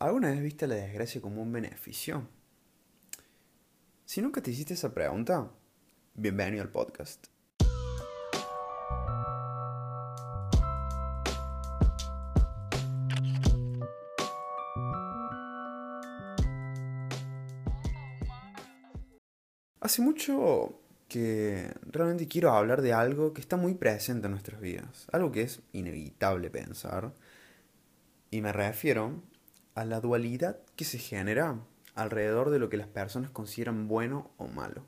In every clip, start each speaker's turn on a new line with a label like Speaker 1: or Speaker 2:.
Speaker 1: ¿Alguna vez viste la desgracia como un beneficio? Si nunca te hiciste esa pregunta, bienvenido al podcast. Hace mucho que realmente quiero hablar de algo que está muy presente en nuestras vidas, algo que es inevitable pensar, y me refiero a la dualidad que se genera alrededor de lo que las personas consideran bueno o malo.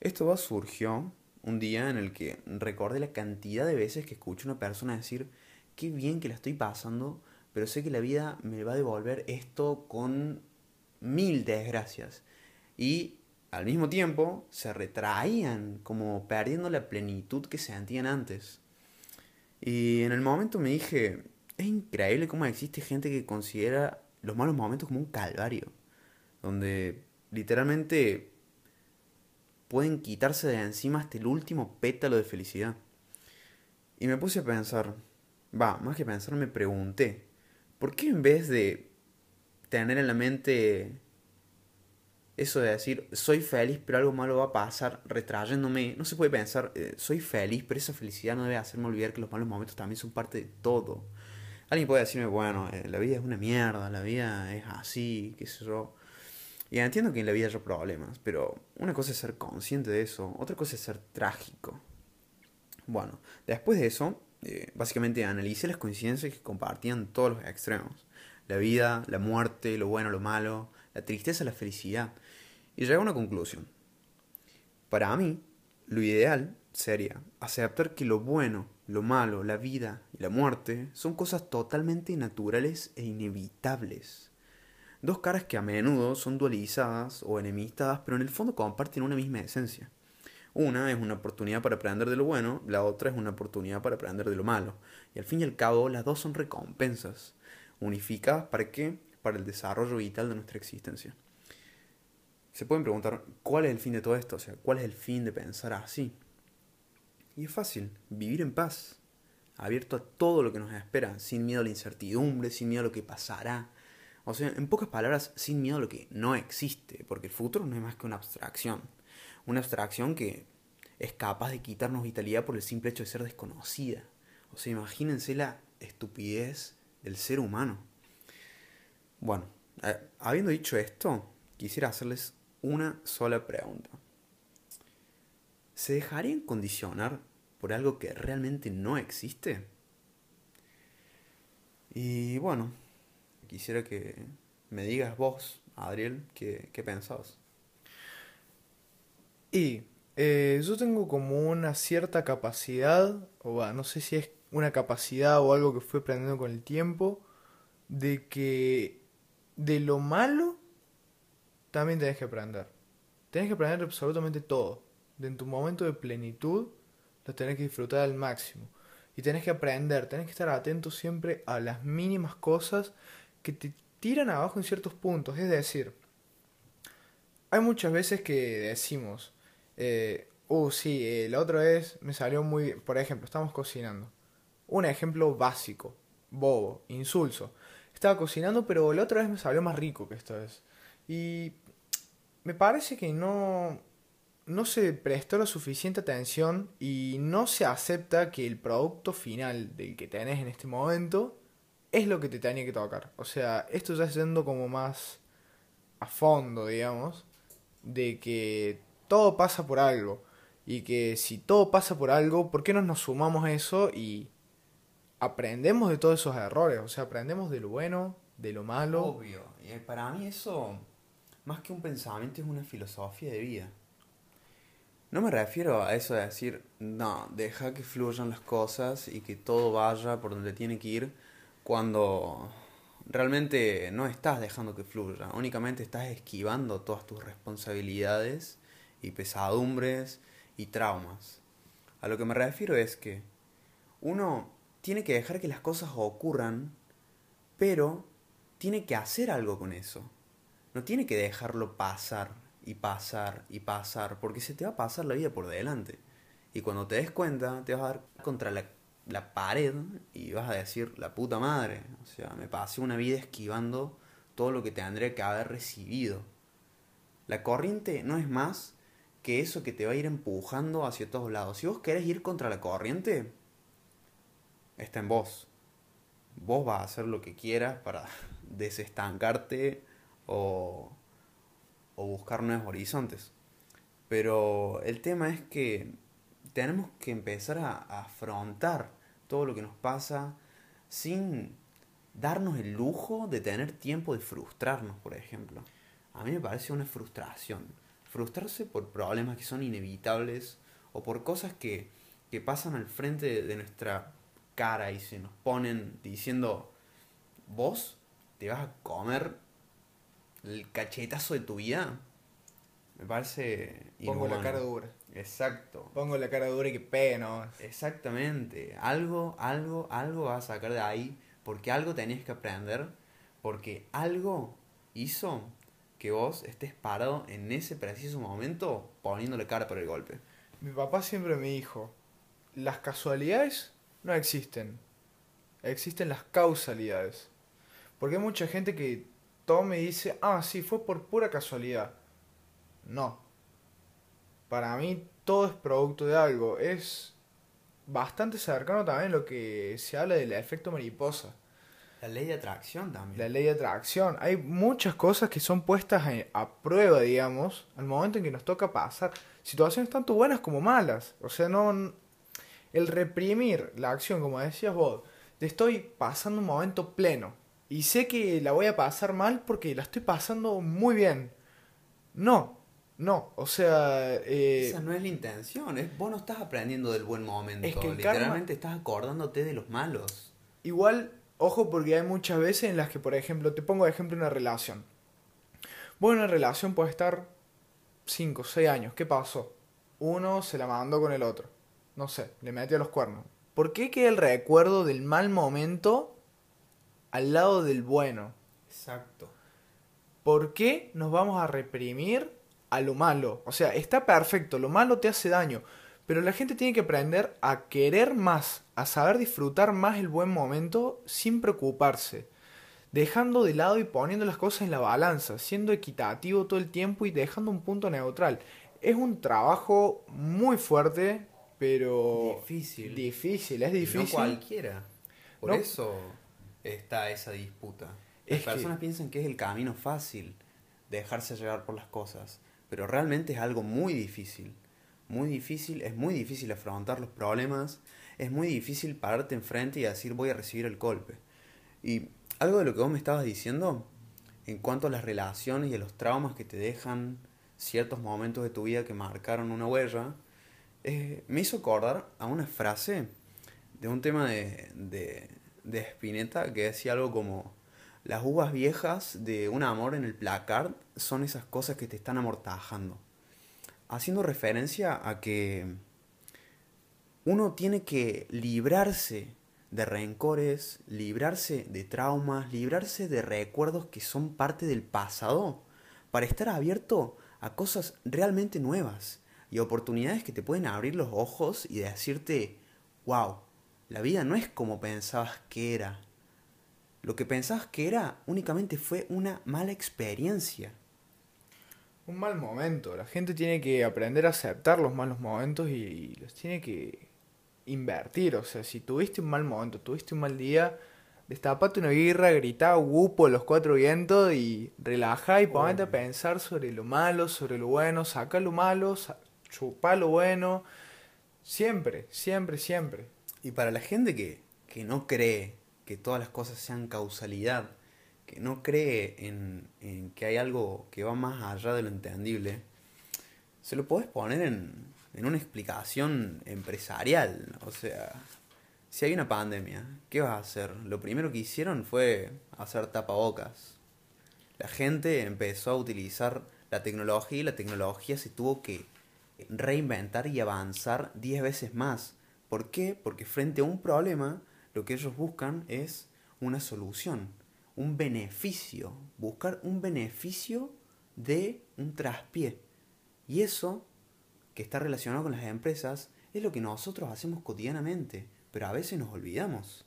Speaker 1: Esto surgió un día en el que recordé la cantidad de veces que escucho a una persona decir, qué bien que la estoy pasando, pero sé que la vida me va a devolver esto con mil desgracias. Y al mismo tiempo se retraían, como perdiendo la plenitud que sentían antes. Y en el momento me dije, es increíble cómo existe gente que considera los malos momentos como un calvario, donde literalmente pueden quitarse de encima hasta el último pétalo de felicidad. Y me puse a pensar, va, más que pensar me pregunté, ¿por qué en vez de tener en la mente eso de decir, soy feliz, pero algo malo va a pasar, retrayéndome, no se puede pensar, eh, soy feliz, pero esa felicidad no debe hacerme olvidar que los malos momentos también son parte de todo. Alguien puede decirme, bueno, eh, la vida es una mierda, la vida es así, qué sé yo. Y entiendo que en la vida haya problemas, pero una cosa es ser consciente de eso, otra cosa es ser trágico. Bueno, después de eso, eh, básicamente analicé las coincidencias que compartían todos los extremos. La vida, la muerte, lo bueno, lo malo, la tristeza, la felicidad. Y llegué a una conclusión. Para mí, lo ideal sería aceptar que lo bueno lo malo, la vida y la muerte son cosas totalmente naturales e inevitables. Dos caras que a menudo son dualizadas o enemistadas, pero en el fondo comparten una misma esencia. Una es una oportunidad para aprender de lo bueno, la otra es una oportunidad para aprender de lo malo. Y al fin y al cabo, las dos son recompensas, unificadas para qué? Para el desarrollo vital de nuestra existencia. Se pueden preguntar, ¿cuál es el fin de todo esto? O sea, ¿cuál es el fin de pensar así? Y es fácil, vivir en paz, abierto a todo lo que nos espera, sin miedo a la incertidumbre, sin miedo a lo que pasará. O sea, en pocas palabras, sin miedo a lo que no existe, porque el futuro no es más que una abstracción. Una abstracción que es capaz de quitarnos vitalidad por el simple hecho de ser desconocida. O sea, imagínense la estupidez del ser humano. Bueno, eh, habiendo dicho esto, quisiera hacerles una sola pregunta se dejarían condicionar por algo que realmente no existe? Y bueno, quisiera que me digas vos, Adriel, qué, qué pensás.
Speaker 2: Y eh, yo tengo como una cierta capacidad, o no sé si es una capacidad o algo que fue aprendiendo con el tiempo, de que de lo malo también tenés que aprender. Tenés que aprender absolutamente todo en tu momento de plenitud, lo tenés que disfrutar al máximo. Y tenés que aprender, tenés que estar atento siempre a las mínimas cosas que te tiran abajo en ciertos puntos. Es decir, hay muchas veces que decimos, eh, uh, sí, la otra vez me salió muy... Por ejemplo, estamos cocinando. Un ejemplo básico, bobo, insulso. Estaba cocinando, pero la otra vez me salió más rico que esta vez. Y me parece que no no se prestó la suficiente atención y no se acepta que el producto final del que tenés en este momento es lo que te tenía que tocar. O sea, esto ya yendo como más a fondo, digamos, de que todo pasa por algo. Y que si todo pasa por algo, ¿por qué no nos sumamos a eso y aprendemos de todos esos errores? O sea, aprendemos de lo bueno, de lo malo.
Speaker 1: Obvio. Para mí eso, más que un pensamiento, es una filosofía de vida. No me refiero a eso de decir, no, deja que fluyan las cosas y que todo vaya por donde tiene que ir cuando realmente no estás dejando que fluya, únicamente estás esquivando todas tus responsabilidades y pesadumbres y traumas. A lo que me refiero es que uno tiene que dejar que las cosas ocurran, pero tiene que hacer algo con eso. No tiene que dejarlo pasar y pasar y pasar, porque se te va a pasar la vida por delante. Y cuando te des cuenta, te vas a dar contra la, la pared y vas a decir, la puta madre. O sea, me pasé una vida esquivando todo lo que tendría que haber recibido. La corriente no es más que eso que te va a ir empujando hacia todos lados. Si vos querés ir contra la corriente, está en vos. Vos vas a hacer lo que quieras para desestancarte o, o buscar nuevos horizontes. Pero el tema es que tenemos que empezar a, afrontar todo lo que nos pasa sin darnos el lujo de tener tiempo de frustrarnos, por ejemplo. A mí me parece una frustración. Frustrarse por problemas que son inevitables o por cosas que, que pasan al frente de nuestra cara y se nos ponen diciendo, vos te vas a comer el cachetazo de tu vida. Me parece...
Speaker 2: Pongo la cara dura.
Speaker 1: Exacto.
Speaker 2: Pongo la cara dura y que pena.
Speaker 1: Exactamente. Algo, algo, algo vas a sacar de ahí. Porque algo tenías que aprender. Porque algo hizo que vos estés parado en ese preciso momento poniéndole cara por el golpe.
Speaker 2: Mi papá siempre me dijo, las casualidades no existen. Existen las causalidades. Porque hay mucha gente que toma y dice, ah, sí, fue por pura casualidad. No. Para mí todo es producto de algo. Es bastante cercano también lo que se habla del efecto mariposa.
Speaker 1: La ley de atracción también.
Speaker 2: La ley de atracción. Hay muchas cosas que son puestas a, prueba, digamos, al momento en que nos toca pasar. Situaciones tanto buenas como malas. O sea, no. El reprimir la acción, como decías vos, te estoy pasando un momento pleno. Y sé que la voy a pasar mal porque la estoy pasando muy bien. No, no. O sea. eh,
Speaker 1: Esa no es la intención. Es, vos no estás aprendiendo del buen momento.
Speaker 2: Es que
Speaker 1: Literalmente estás acordándote de los malos.
Speaker 2: Igual, ojo, porque hay muchas veces en las que, por ejemplo, te pongo de ejemplo una relación. Vos en una relación puede estar 5 o 6 años. ¿Qué pasó? Uno se la mandó con el otro. No sé, le metió los cuernos. ¿Por qué queda el recuerdo del mal momento al lado del bueno?
Speaker 1: Exacto.
Speaker 2: ¿Por qué nos vamos a reprimir a lo malo? O sea, está perfecto, lo malo te hace daño. Pero la gente tiene que aprender a querer más, a saber disfrutar más el buen momento sin preocuparse. Dejando de lado y poniendo las cosas en la balanza, siendo equitativo todo el tiempo y dejando un punto neutral. Es un trabajo muy fuerte, pero
Speaker 1: Difícil.
Speaker 2: difícil, es
Speaker 1: Y No
Speaker 2: difícil.
Speaker 1: cualquiera. Por
Speaker 2: No.
Speaker 1: eso está esa disputa. Las
Speaker 2: Es que-
Speaker 1: personas piensan que es el camino fácil dejarse llevar por las cosas, pero realmente es algo muy difícil. Muy difícil, es muy difícil afrontar los problemas, es muy difícil pararte enfrente y decir voy a recibir el golpe. Y algo de lo que vos me estabas diciendo, en cuanto a las relaciones y a los traumas que te dejan ciertos momentos de tu vida que marcaron una huella, eh, me hizo acordar a una frase de un tema de, de, de Spinetta que decía algo como las uvas viejas de un amor en el placard son esas cosas que te están amortajando. Haciendo referencia a que uno tiene que librarse de rencores, librarse de traumas, librarse de recuerdos que son parte del pasado para estar abierto a cosas realmente nuevas y oportunidades que te pueden abrir los ojos y decirte, wow, la vida no es como pensabas que era. Lo que pensabas que era únicamente fue una mala experiencia.
Speaker 2: Un mal momento. La gente tiene que aprender a aceptar los malos momentos y, y los tiene que invertir. O sea, si tuviste un mal momento, tuviste un mal día, destapate una birra, gritá gupo los cuatro vientos y relajá y ponete a pensar sobre lo malo, sobre lo bueno, saca lo malo, sa- chupá lo bueno. Siempre, siempre, siempre.
Speaker 1: Y para la gente que, que no cree que todas las cosas sean causalidad, que no cree en, que hay algo que va más allá de lo entendible, se lo podés poner en, en una explicación empresarial. O sea, si hay una pandemia, ¿qué vas a hacer? Lo primero que hicieron fue hacer tapabocas. La gente empezó a utilizar la tecnología y la tecnología se tuvo que reinventar y avanzar 10 veces más. ¿Por qué? Porque frente a un problema, lo que ellos buscan es una solución, un beneficio, buscar un beneficio de un traspié. Y eso, que está relacionado con las empresas, es lo que nosotros hacemos cotidianamente, pero a veces nos olvidamos.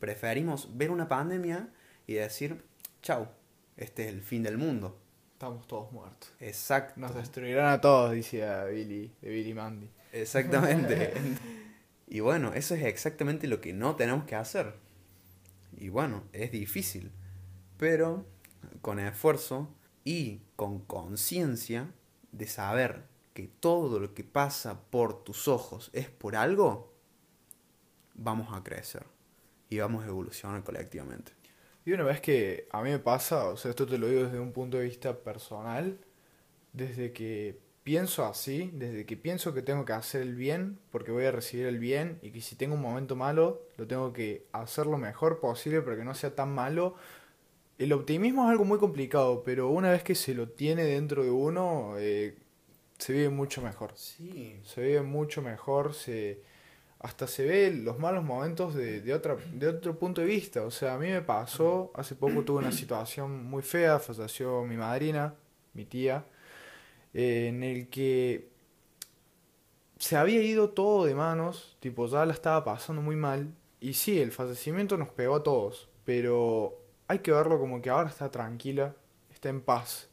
Speaker 1: Preferimos ver una pandemia y decir, chau, este es el fin del mundo.
Speaker 2: Estamos todos muertos.
Speaker 1: Exacto.
Speaker 2: Nos destruirán a todos, decía Billy, de Billy Mandy.
Speaker 1: Exactamente. y bueno, eso es exactamente lo que no tenemos que hacer. Y bueno, es difícil. Pero con esfuerzo y con conciencia de saber que todo lo que pasa por tus ojos es por algo, vamos a crecer y vamos a evolucionar colectivamente.
Speaker 2: Y una vez que a mí me pasa, o sea, esto te lo digo desde un punto de vista personal, desde que pienso así, desde que pienso que tengo que hacer el bien, porque voy a recibir el bien, y que si tengo un momento malo, lo tengo que hacer lo mejor posible para que no sea tan malo. El optimismo es algo muy complicado, pero una vez que se lo tiene dentro de uno, eh, se vive mucho mejor.
Speaker 1: Sí.
Speaker 2: Se vive mucho mejor, se hasta se ve los malos momentos de, de, otra, de otro punto de vista. O sea, a mí me pasó, hace poco tuve una situación muy fea, falleció mi madrina, mi tía, en el que se había ido todo de manos, tipo ya la estaba pasando muy mal. Y sí, el fallecimiento nos pegó a todos, pero hay que verlo como que ahora está tranquila, está en paz.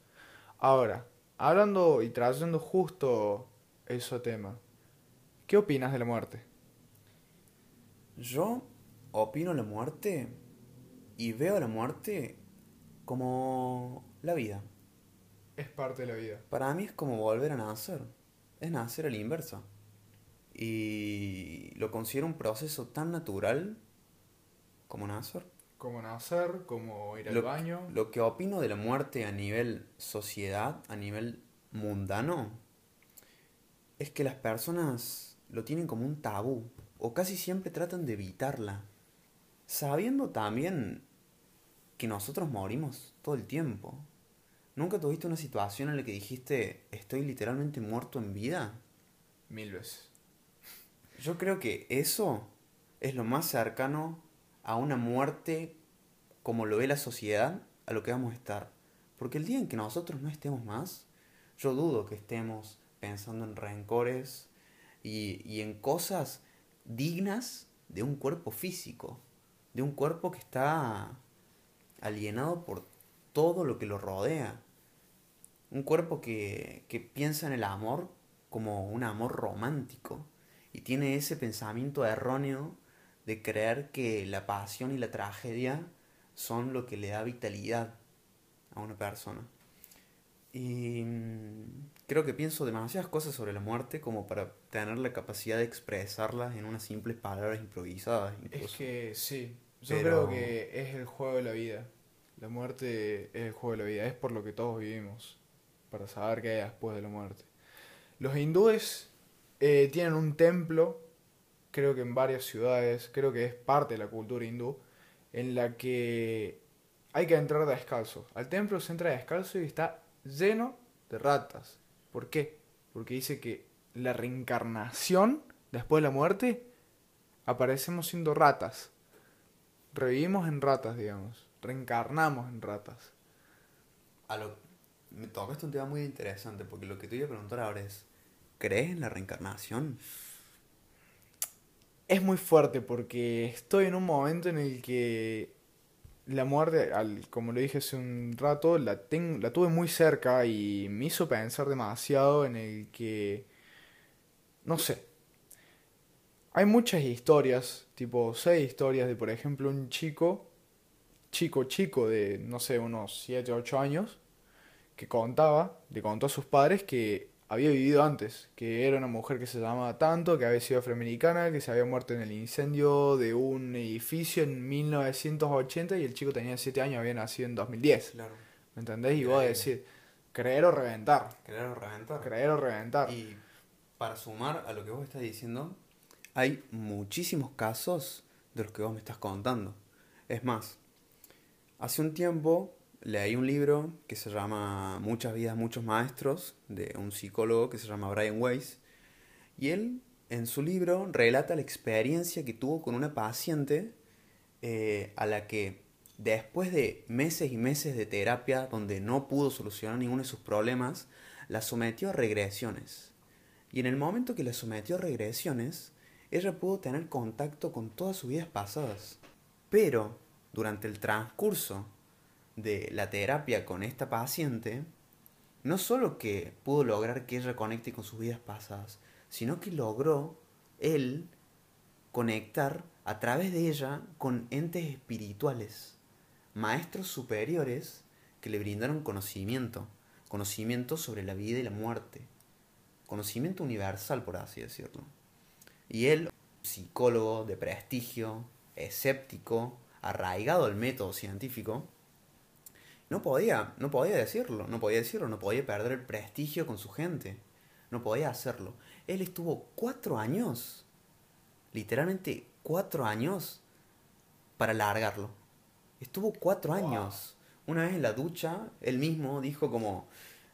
Speaker 2: Ahora, hablando y trayendo justo ese tema, ¿qué opinas de la muerte?
Speaker 1: Yo opino la muerte y veo la muerte como la vida.
Speaker 2: Es parte de la vida.
Speaker 1: Para mí es como volver a nacer. Es nacer a la inversa. Y lo considero un proceso tan natural como nacer.
Speaker 2: Como nacer, como ir al
Speaker 1: Lo,
Speaker 2: baño.
Speaker 1: lo que opino de la muerte a nivel sociedad, a nivel mundano, es que las personas lo tienen como un tabú o casi siempre tratan de evitarla, sabiendo también que nosotros morimos todo el tiempo. ¿Nunca tuviste una situación en la que dijiste estoy literalmente muerto en vida?
Speaker 2: Mil veces.
Speaker 1: Yo creo que eso es lo más cercano a una muerte como lo ve la sociedad a lo que vamos a estar. Porque el día en que nosotros no estemos más, yo dudo que estemos pensando en rencores y, y en cosas dignas de un cuerpo físico, de un cuerpo que está alienado por todo lo que lo rodea. Un cuerpo que, que piensa en el amor como un amor romántico y tiene ese pensamiento erróneo de creer que la pasión y la tragedia son lo que le da vitalidad a una persona. Y mm, creo que pienso demasiadas cosas sobre la muerte como para tener la capacidad de expresarlas en unas simples palabras improvisadas.
Speaker 2: Es que sí, yo
Speaker 1: Pero-
Speaker 2: creo que es el juego de la vida. La muerte es el juego de la vida, es por lo que todos vivimos, para saber qué hay después de la muerte. Los hindúes eh, tienen un templo, creo que en varias ciudades, creo que es parte de la cultura hindú, en la que hay que entrar descalzo. Al templo se entra descalzo y está lleno de ratas. ¿Por qué? Porque dice que la reencarnación, después de la muerte, aparecemos siendo ratas. Revivimos en ratas, digamos. Reencarnamos en ratas.
Speaker 1: A lo, me tocaste un tema muy interesante porque lo que te iba a preguntar ahora es, ¿crees en la reencarnación?
Speaker 2: Es muy fuerte porque estoy en un momento en el que la muerte, al, como lo dije hace un rato, la, ten- la tuve muy cerca y me hizo pensar demasiado en el que, no sé, hay muchas historias, tipo seis historias de, por ejemplo, un chico, chico, chico de, no sé, unos 7, 8 años, que contaba, le contó a sus padres que había vivido antes, que era una mujer que se llamaba tanto, que había sido afroamericana, que se había muerto en el incendio de un edificio en 1980 y el chico tenía 7 años, había nacido en 2010.
Speaker 1: Claro.
Speaker 2: ¿Me entendés? Y vos decís, creer o reventar,
Speaker 1: ¿Creer o reventar?
Speaker 2: creer o reventar.
Speaker 1: Y para sumar a lo que vos estás diciendo, hay muchísimos casos de los que vos me estás contando. Es más, hace un tiempo leí un libro que se llama Muchas vidas, muchos maestros, de un psicólogo que se llama Brian Weiss, y él en su libro relata la experiencia que tuvo con una paciente eh, a la que después de meses y meses de terapia donde no pudo solucionar ninguno de sus problemas, la sometió a regresiones. Y en el momento que la sometió a regresiones, ella pudo tener contacto con todas sus vidas pasadas. Pero, durante el transcurso de la terapia con esta paciente, no solo que pudo lograr que ella conecte con sus vidas pasadas, sino que logró él conectar a través de ella con entes espirituales, maestros superiores que le brindaron conocimiento, conocimiento sobre la vida y la muerte, conocimiento universal, por así decirlo. Y él, psicólogo de prestigio, escéptico, arraigado al método científico, no podía, no podía decirlo, no podía decirlo, no podía perder el prestigio con su gente, no podía hacerlo. Él estuvo cuatro años, literalmente cuatro años, para largarlo. Estuvo cuatro años. Una vez en la ducha, él mismo dijo como,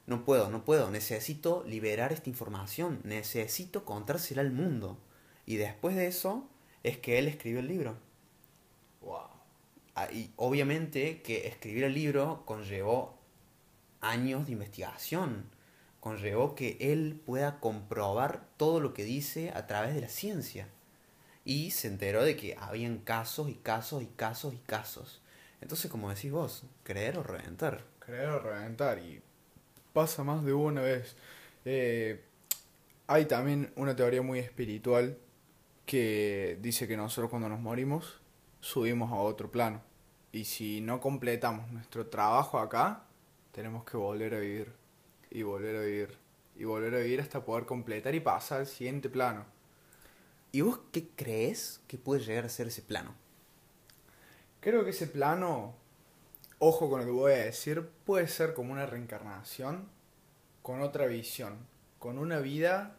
Speaker 1: no puedo, no puedo, necesito liberar esta información, necesito contársela al mundo. Y después de eso es que él escribió el libro.
Speaker 2: Wow.
Speaker 1: Ah, Y obviamente que escribir el libro conllevó años de investigación, conllevó que él pueda comprobar todo lo que dice a través de la ciencia. Y se enteró de que habían casos y casos y casos y casos. Entonces, como decís vos, creer o reventar.
Speaker 2: Creer o reventar y pasa más de una vez. Eh, hay también una teoría muy espiritual que dice que nosotros cuando nos morimos subimos a otro plano. Y si no completamos nuestro trabajo acá, tenemos que volver a vivir. Y volver a vivir. Y volver a vivir hasta poder completar y pasar al siguiente plano.
Speaker 1: ¿Y vos qué crees que puede llegar a ser ese plano?
Speaker 2: Creo que ese plano, ojo con lo que voy a decir, puede ser como una reencarnación con otra visión, con una vida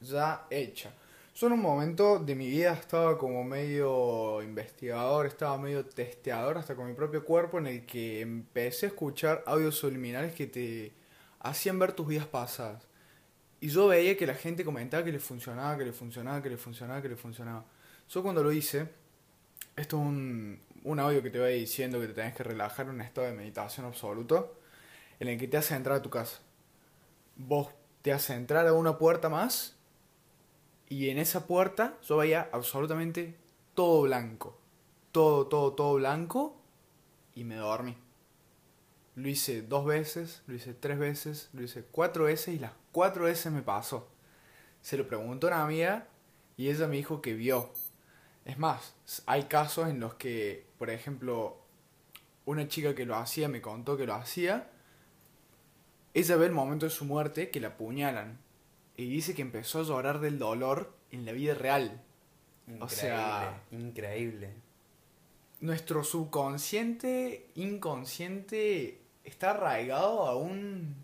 Speaker 2: ya hecha. Yo en un momento de mi vida estaba como medio investigador, estaba medio testeador hasta con mi propio cuerpo en el que empecé a escuchar audios subliminales que te hacían ver tus vidas pasadas. Y yo veía que la gente comentaba que le funcionaba, que le funcionaba, que le funcionaba, que le funcionaba. Yo cuando lo hice, esto es un, un audio que te va diciendo que te tenés que relajar en un estado de meditación absoluto, en el que te hace entrar a tu casa. Vos te hace entrar a una puerta más, y en esa puerta yo veía absolutamente todo blanco. Todo, todo, todo blanco, y me dormí. Lo hice dos veces, lo hice tres veces, lo hice cuatro veces y las cuatro veces me pasó. Se lo preguntó a una amiga y ella me dijo que vio. Es más, hay casos en los que, por ejemplo, una chica que lo hacía me contó que lo hacía. Ella ve el momento de su muerte que la apuñalan. Y dice que empezó a llorar del dolor en la vida real. O sea-
Speaker 1: increíble.
Speaker 2: Nuestro subconsciente, inconsciente, está arraigado a un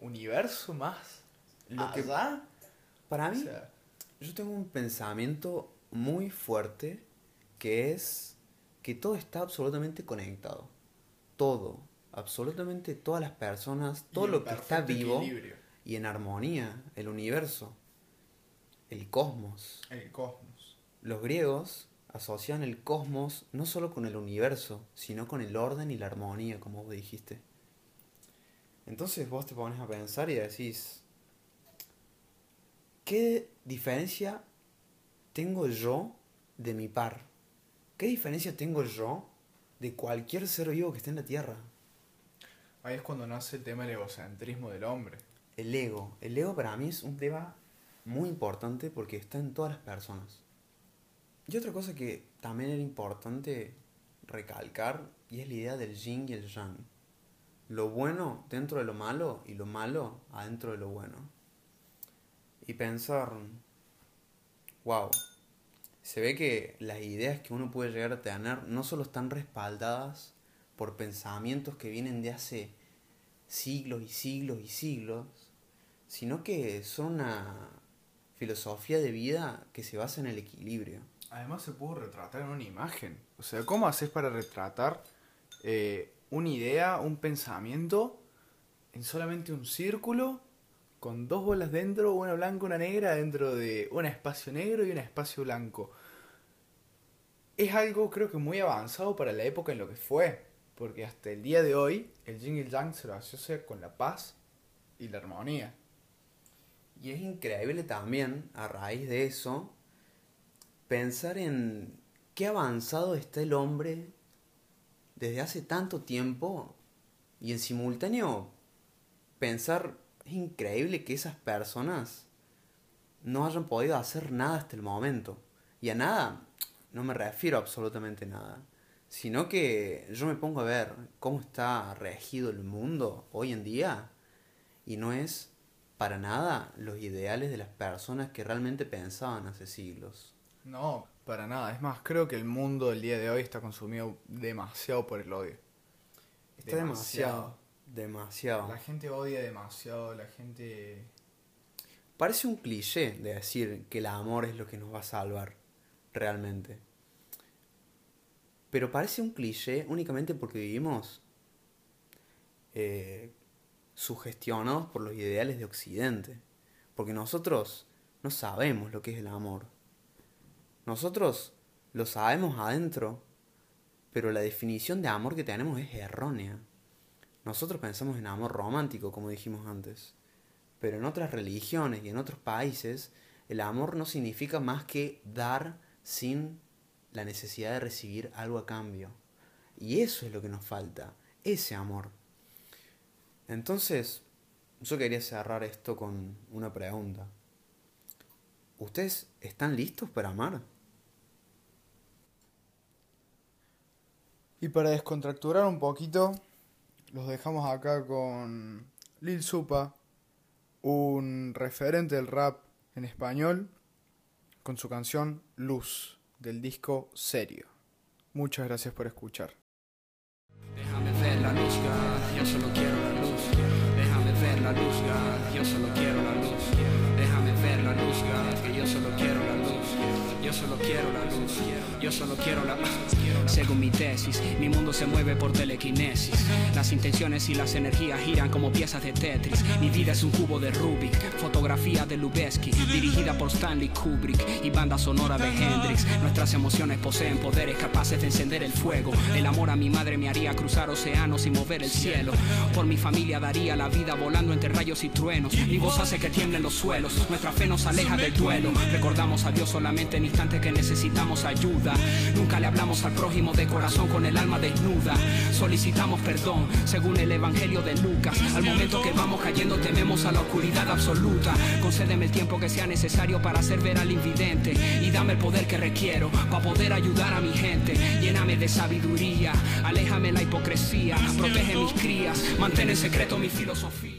Speaker 2: universo más.
Speaker 1: Lo que-
Speaker 2: allá.
Speaker 1: Para
Speaker 2: O
Speaker 1: mí,
Speaker 2: sea,
Speaker 1: yo tengo un pensamiento muy fuerte que es que todo está absolutamente conectado. Todo, absolutamente todas las personas, todo lo que está vivo
Speaker 2: equilibrio.
Speaker 1: Y en armonía, el universo, el cosmos.
Speaker 2: El cosmos.
Speaker 1: Los griegos asocian el cosmos no solo con el universo, sino con el orden y la armonía, como vos dijiste. Entonces vos te pones a pensar y decís, ¿qué diferencia tengo yo de mi par? ¿Qué diferencia tengo yo de cualquier ser vivo que esté en la Tierra?
Speaker 2: Ahí es cuando nace el tema del egocentrismo del hombre.
Speaker 1: El ego. El ego para mí es un tema muy importante porque está en todas las personas. Y otra cosa que también era importante recalcar y es la idea del yin y el yang. Lo bueno dentro de lo malo y lo malo adentro de lo bueno. Y pensar, wow, se ve que las ideas que uno puede llegar a tener no solo están respaldadas por pensamientos que vienen de hace siglos y siglos y siglos, sino que son una filosofía de vida que se basa en el equilibrio.
Speaker 2: Además se pudo retratar en una imagen. O sea, ¿cómo haces para retratar eh, una idea, un pensamiento en solamente un círculo con dos bolas dentro, una blanca, una negra, dentro de un espacio negro y un espacio blanco? Es algo creo que muy avanzado para la época en lo que fue. Porque hasta el día de hoy el yin y el se lo asocia con la paz y la armonía.
Speaker 1: Y es increíble también, a raíz de eso, pensar en qué avanzado está el hombre desde hace tanto tiempo y en simultáneo pensar, es increíble que esas personas no hayan podido hacer nada hasta el momento. Y a nada, no me refiero a absolutamente nada, sino que yo me pongo a ver cómo está regido el mundo hoy en día y no es para nada los ideales de las personas que realmente pensaban hace siglos.
Speaker 2: No, para nada. Es más, creo que el mundo del día de hoy está consumido demasiado por el odio.
Speaker 1: Está demasiado, demasiado.
Speaker 2: La gente odia demasiado, la gente...
Speaker 1: Parece un cliché de decir que el amor es lo que nos va a salvar, realmente. Pero parece un cliché únicamente porque vivimos eh, sugestionados por los ideales de Occidente. Porque nosotros no sabemos lo que es el amor. Nosotros lo sabemos adentro, pero la definición de amor que tenemos es errónea. Nosotros pensamos en amor romántico, como dijimos antes. Pero en otras religiones y en otros países, el amor no significa más que dar sin la necesidad de recibir algo a cambio. Y eso es lo que nos falta, ese amor. Entonces, yo quería cerrar esto con una pregunta. ¿Ustedes están listos para amar?
Speaker 2: Y para descontracturar un poquito, los dejamos acá con Lil Supa, un referente del rap en español, con su canción Luz, del disco Serio. Muchas gracias por escuchar.
Speaker 3: Déjame ver la luz, yo solo quiero la luz. God, yo solo quiero la luz. Déjame ver la luz, que yo solo quiero la luz. Yo solo quiero la luz, yo solo quiero la luz. Según mi tesis, mi mundo se mueve por telequinesis. Las intenciones y las energías giran como piezas de Tetris. Mi vida es un cubo de Rubik, fotografía de Lubeski, dirigida por Stanley Kubrick y banda sonora de Hendrix. Nuestras emociones poseen poderes capaces de encender el fuego. El amor a mi madre me haría cruzar océanos y mover el cielo. Por mi familia daría la vida volando entre rayos y truenos. Mi voz hace que tiemblen los suelos. Nuestra fe nos aleja del duelo. Recordamos a Dios solamente en instantes que necesitamos ayuda. Nunca le hablamos al prójimo de corazón con el alma desnuda. Solicitamos perdón según el Evangelio de Lucas. Al momento que vamos cayendo tememos a la oscuridad absoluta. Concédeme el tiempo que sea necesario para hacer ver al invidente. Y dame el poder que requiero para poder ayudar a mi gente. Lléname de sabiduría, aléjame la hipocresía, protege mis crías, mantén en secreto mi filosofía.